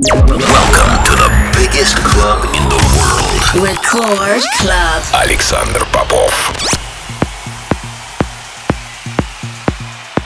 Welcome to the biggest club in the world. Record Club. Александр Попов.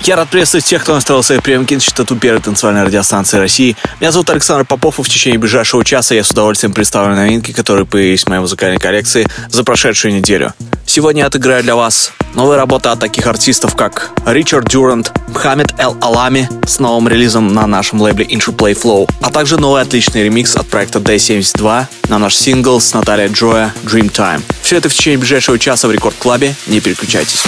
Я рад приветствовать тех, кто настроил свои приемки на частоту первой танцевальной радиостанции России. Меня зовут Александр Попов, и в течение ближайшего часа я с удовольствием представлю новинки, которые появились в моей музыкальной коллекции за прошедшую неделю. Сегодня отыграю для вас новые работы от таких артистов, как Ричард Дюрант, Мхаммед Эл Алами с новым релизом на нашем лейбле Interplay Flow, а также новый отличный ремикс от проекта Day72 на наш сингл с Натальей Джоя Dreamtime. Все это в течение ближайшего часа в Рекорд Клабе. Не переключайтесь.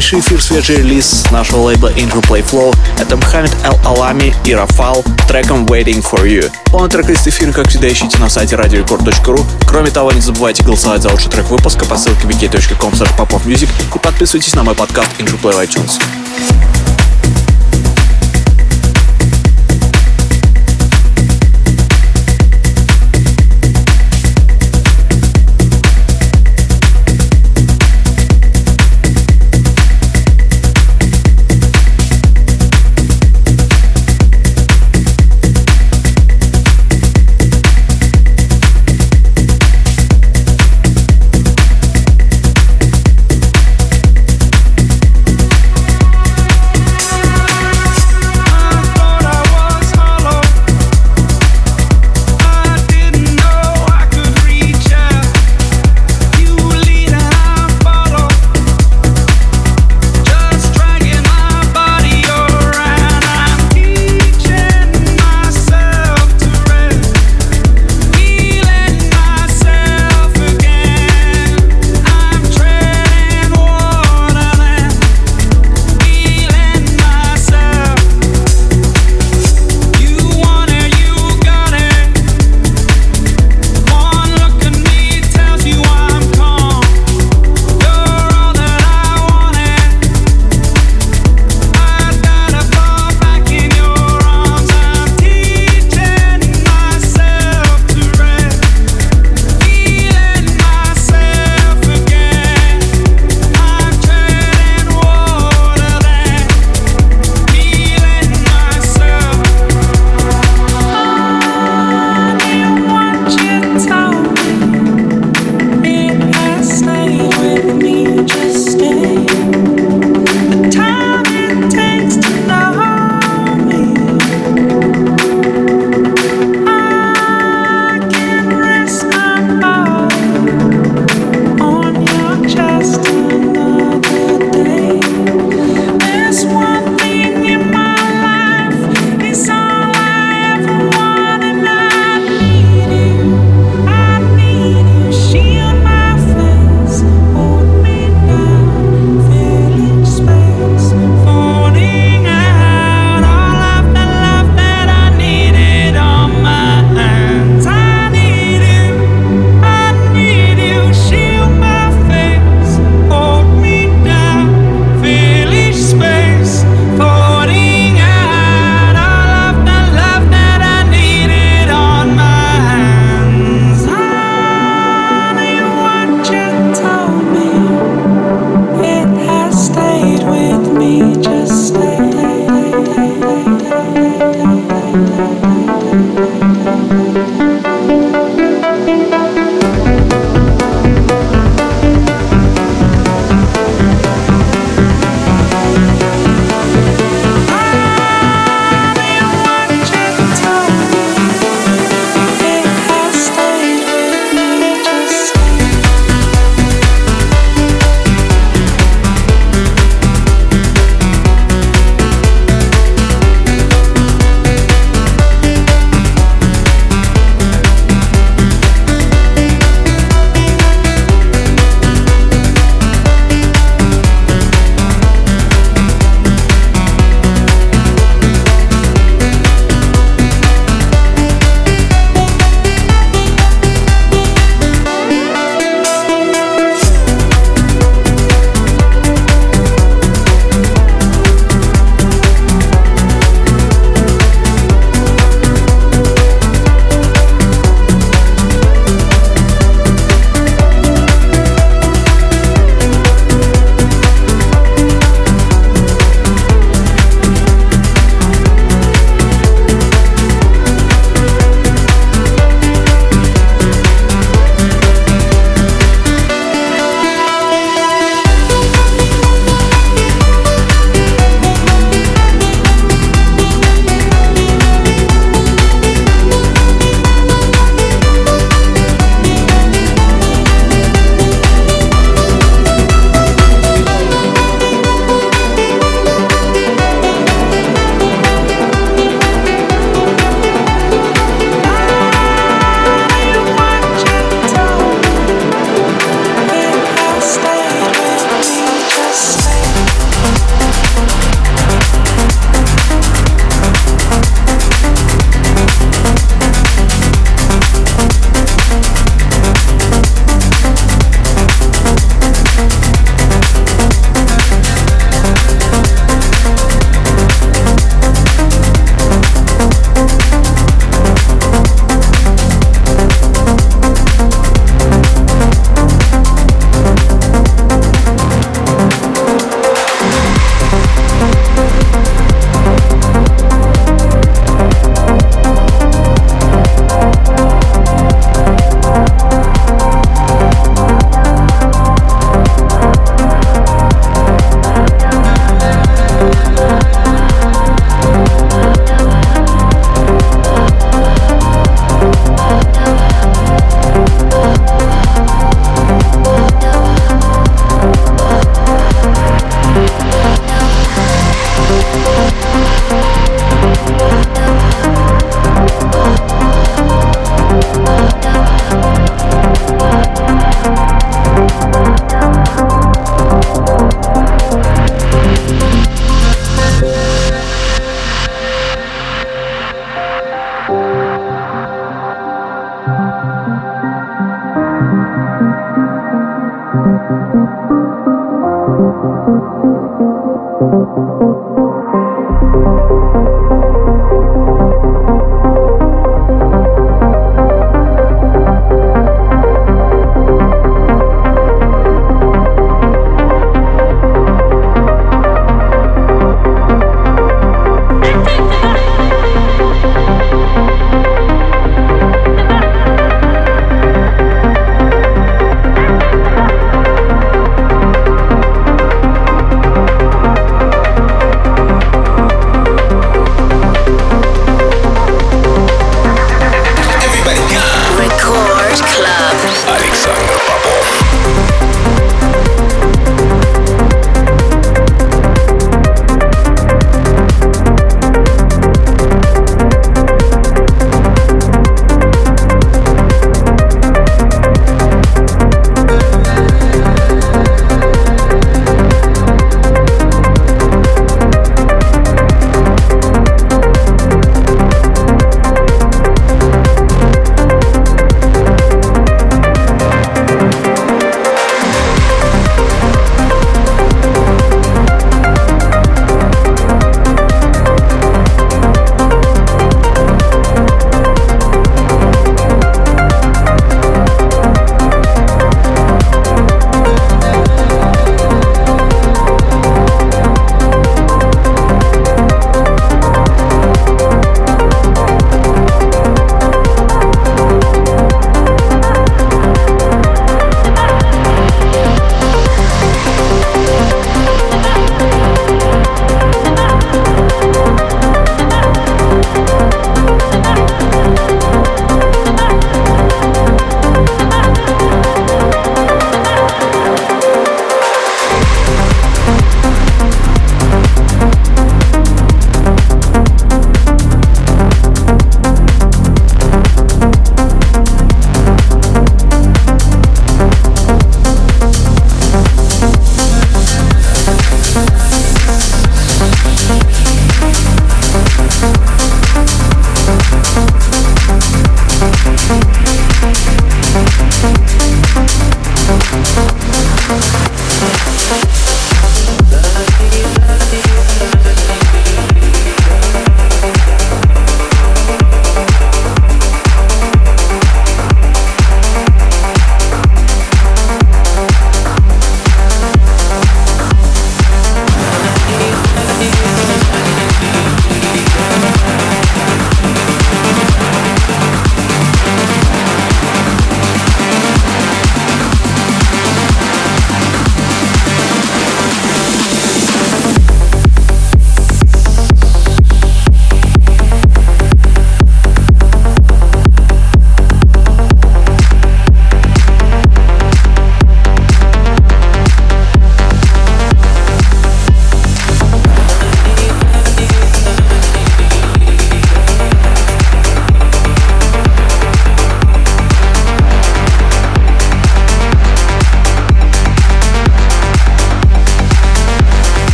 Сегодняшний эфир свежий релиз нашего лейбла Angel Play Flow. Это Мухаммед Эл Алами и Рафал треком Waiting For You. Полный трек-лист эфира, как всегда, ищите на сайте radiorecord.ru. Кроме того, не забывайте голосовать за лучший трек выпуска по ссылке wiki.com и подписывайтесь на мой подкаст Angel Play в iTunes.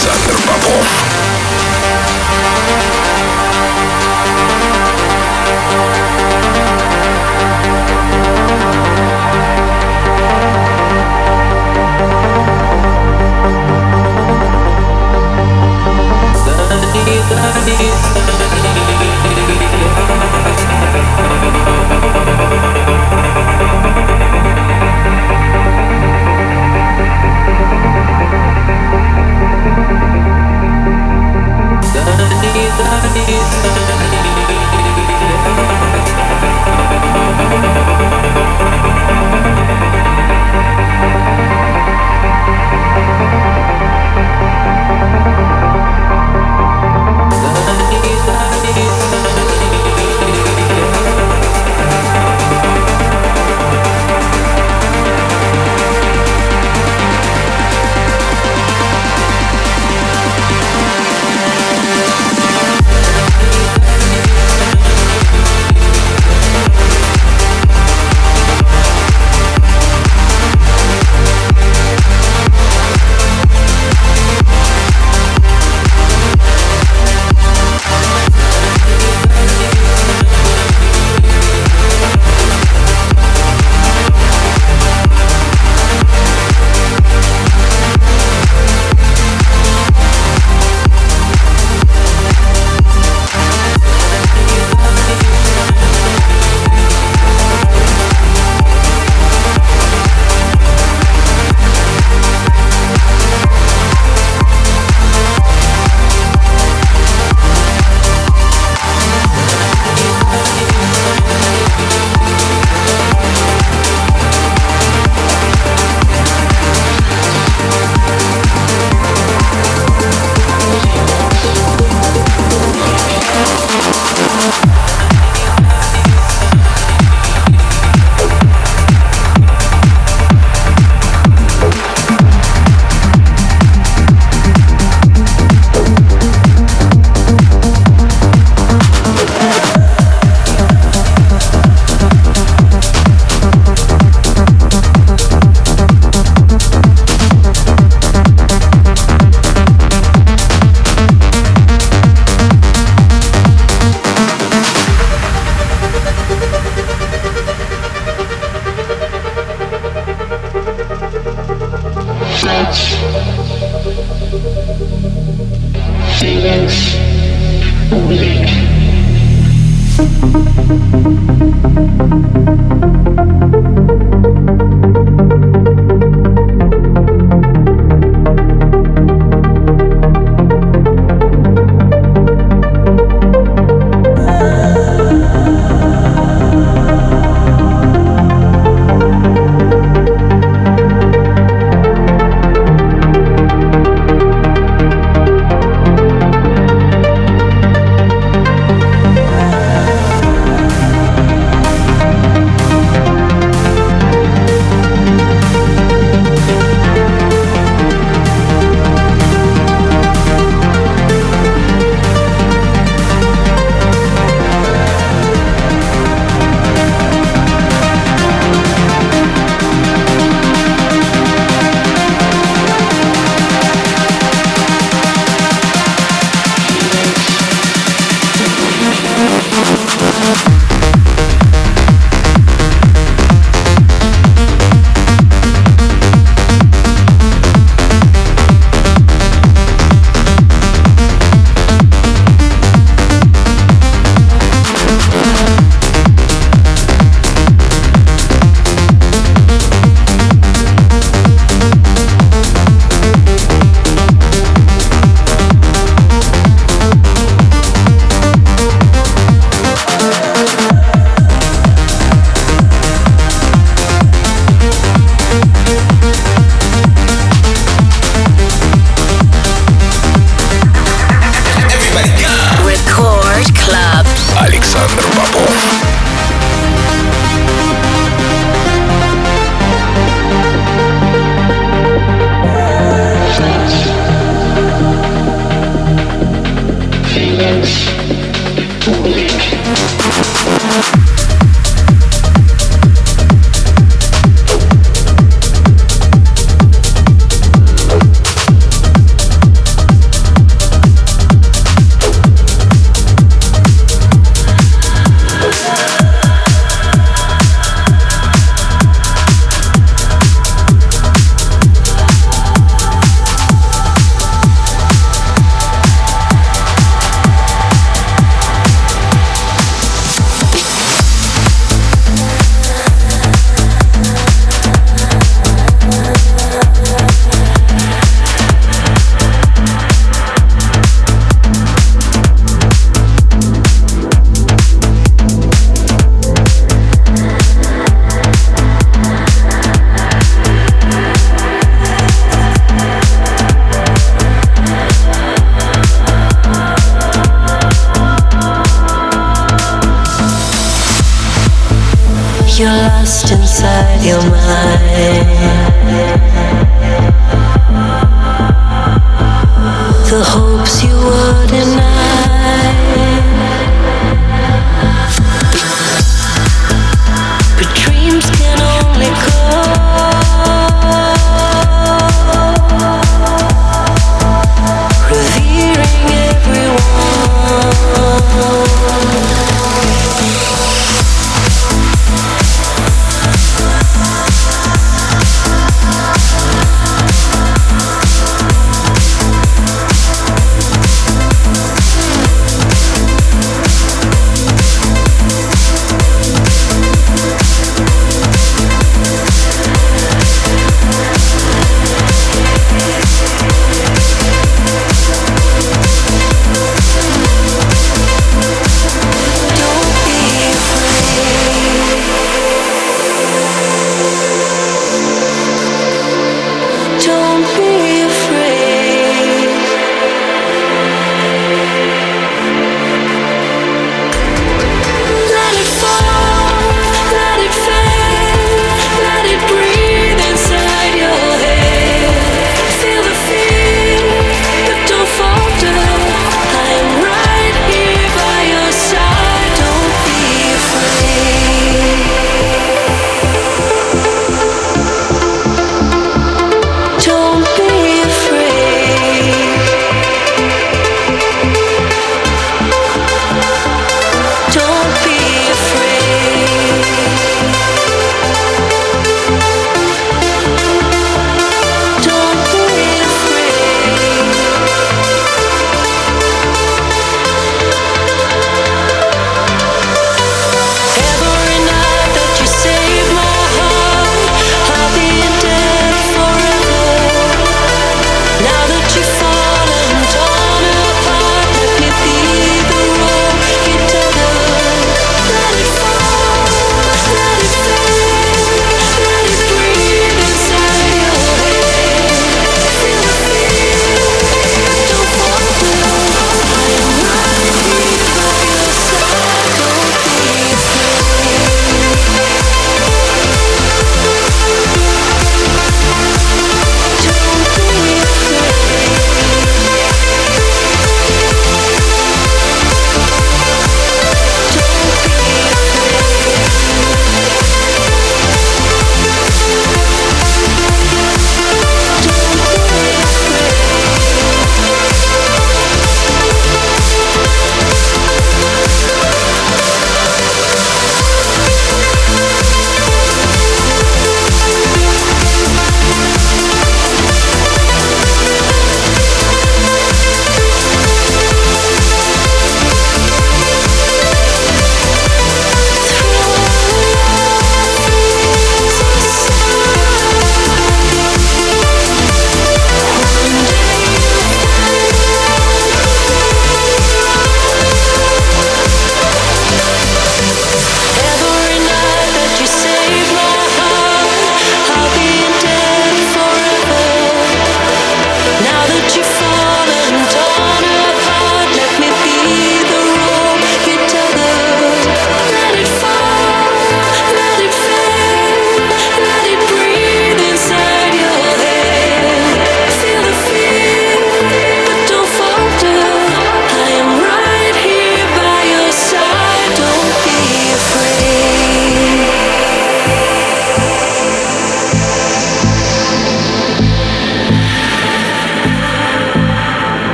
Александр Попов. Love you.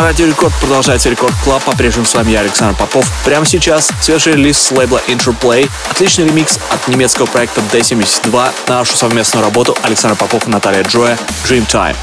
На Радио Рекорд продолжается Рекорд Клаб. По-прежнему с вами я, Александр Попов. Прямо сейчас свежий релиз с лейбла Interplay. Отличный ремикс от немецкого проекта D72 на нашу совместную работу Александр Попов и Наталья Джоя Dreamtime.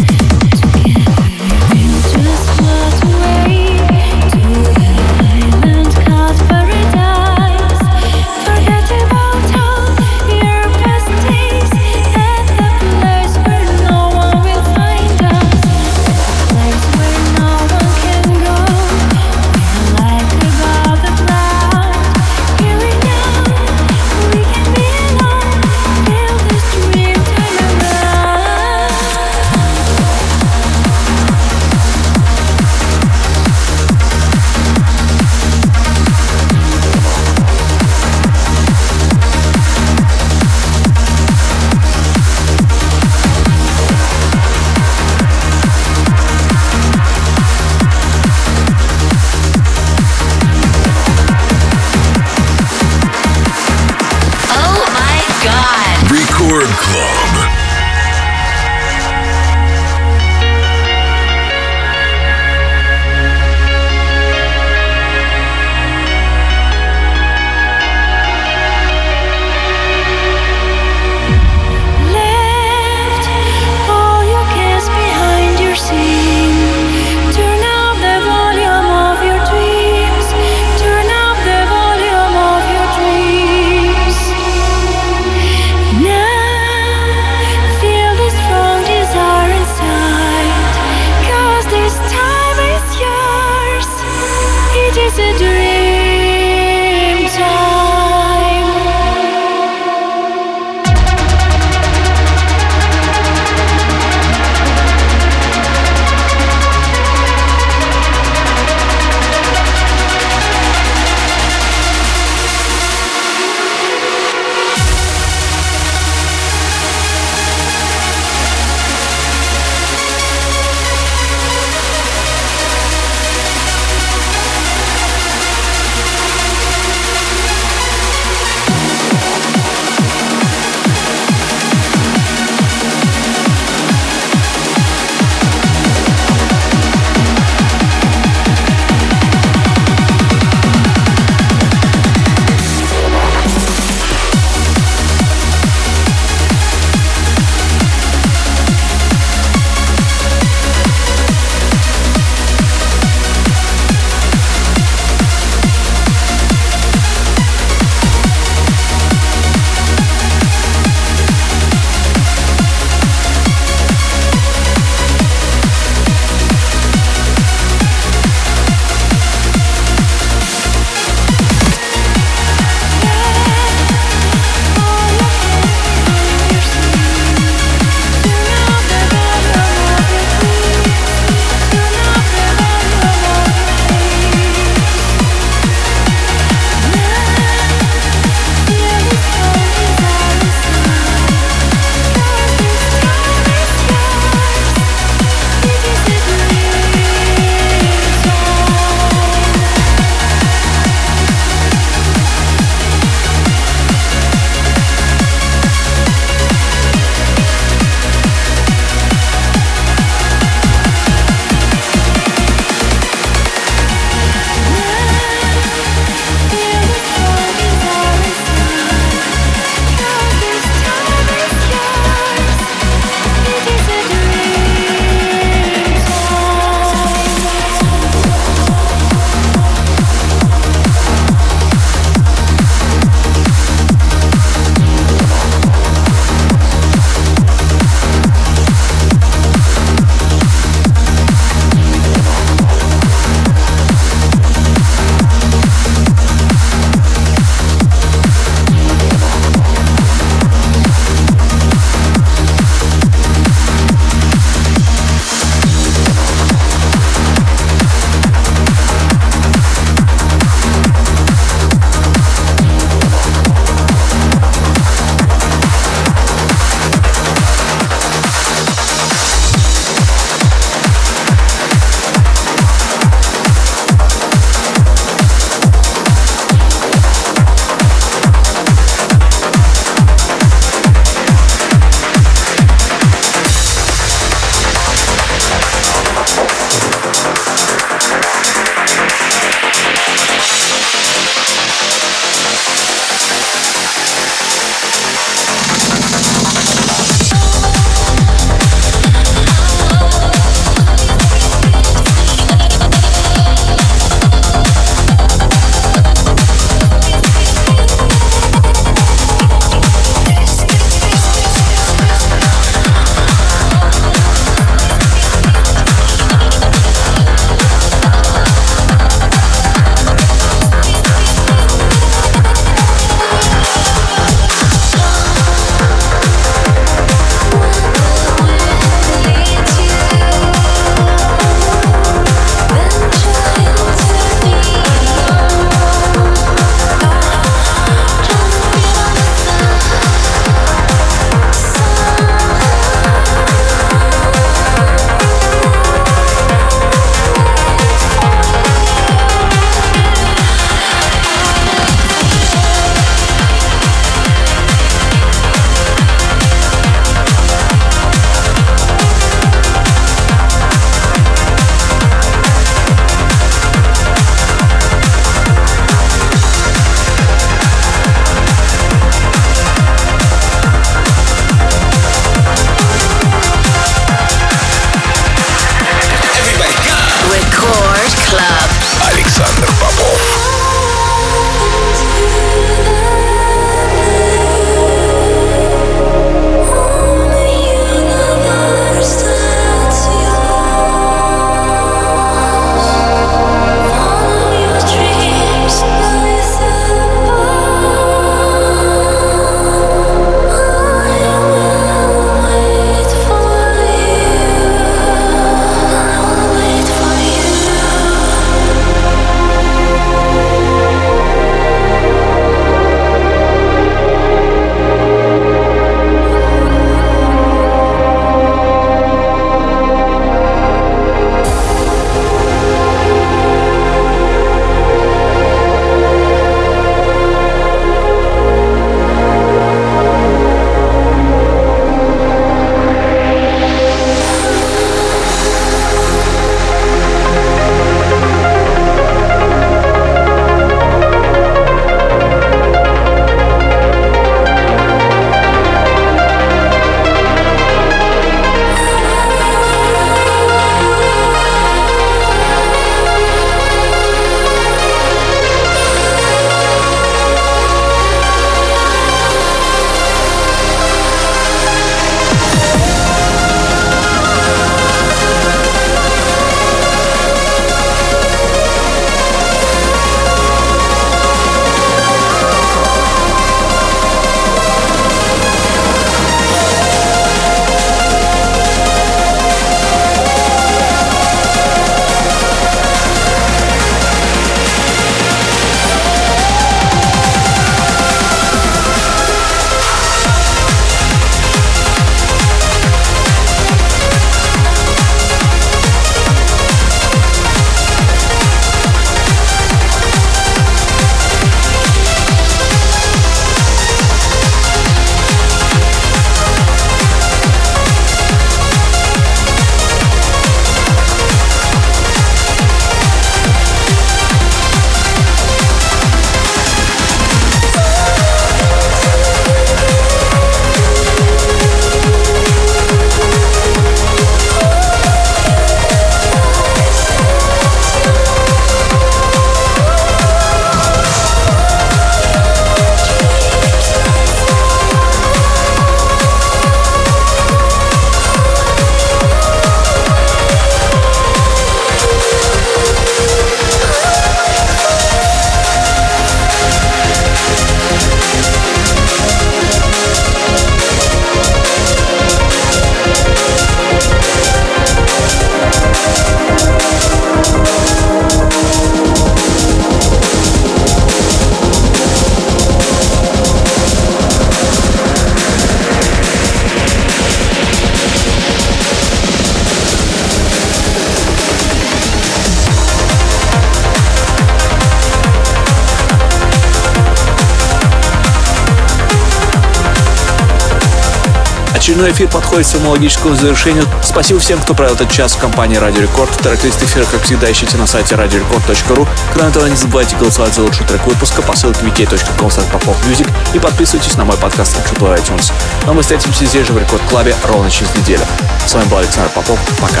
Эфир подходит к своему логическому завершению. Спасибо всем, кто провел этот час в компании Радио Рекорд. Трек-лист эфира, как всегда, ищите на сайте radiorecord.ru. Кроме того, не забывайте голосовать за лучший трек выпуска по ссылке vk.com Music и подписывайтесь на мой подкаст Interplay в iTunes. Но мы встретимся здесь же в Рекорд Клабе ровно через неделю. С вами был Александр Попов. Пока.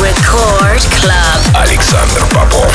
Рекорд Клаб. Александр Попов.